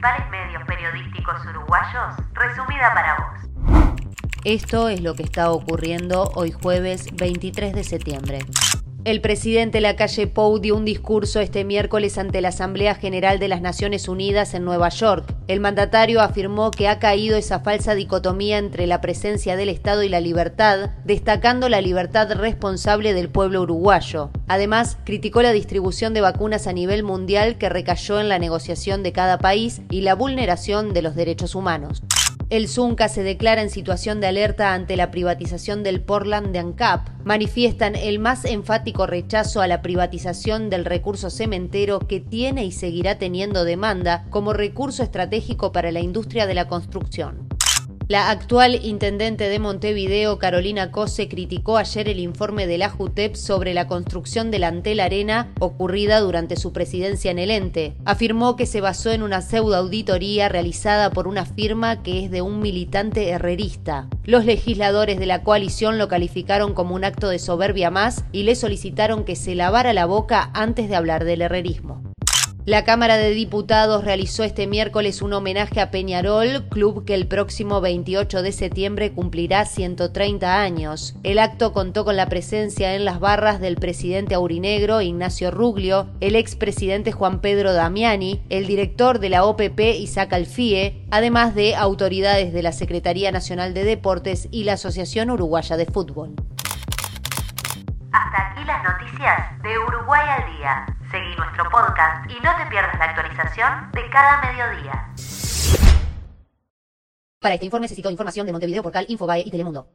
principales medios periodísticos uruguayos, resumida para vos. Esto es lo que está ocurriendo hoy jueves 23 de septiembre. El presidente Lacalle Pou dio un discurso este miércoles ante la Asamblea General de las Naciones Unidas en Nueva York. El mandatario afirmó que ha caído esa falsa dicotomía entre la presencia del Estado y la libertad, destacando la libertad responsable del pueblo uruguayo. Además, criticó la distribución de vacunas a nivel mundial que recayó en la negociación de cada país y la vulneración de los derechos humanos. El Zunca se declara en situación de alerta ante la privatización del Portland de ANCAP. Manifiestan el más enfático rechazo a la privatización del recurso cementero que tiene y seguirá teniendo demanda como recurso estratégico para la industria de la construcción. La actual intendente de Montevideo, Carolina Cose, criticó ayer el informe de la JUTEP sobre la construcción del Antel Arena ocurrida durante su presidencia en el ente. Afirmó que se basó en una pseudo auditoría realizada por una firma que es de un militante herrerista. Los legisladores de la coalición lo calificaron como un acto de soberbia más y le solicitaron que se lavara la boca antes de hablar del herrerismo. La Cámara de Diputados realizó este miércoles un homenaje a Peñarol, club que el próximo 28 de septiembre cumplirá 130 años. El acto contó con la presencia en las barras del presidente aurinegro Ignacio Ruglio, el expresidente Juan Pedro Damiani, el director de la OPP Isaac Alfie, además de autoridades de la Secretaría Nacional de Deportes y la Asociación Uruguaya de Fútbol. De Uruguay al día. Seguí nuestro podcast y no te pierdas la actualización de cada mediodía. Para este informe se citó información de Montevideo, Portal, Infobae y Telemundo.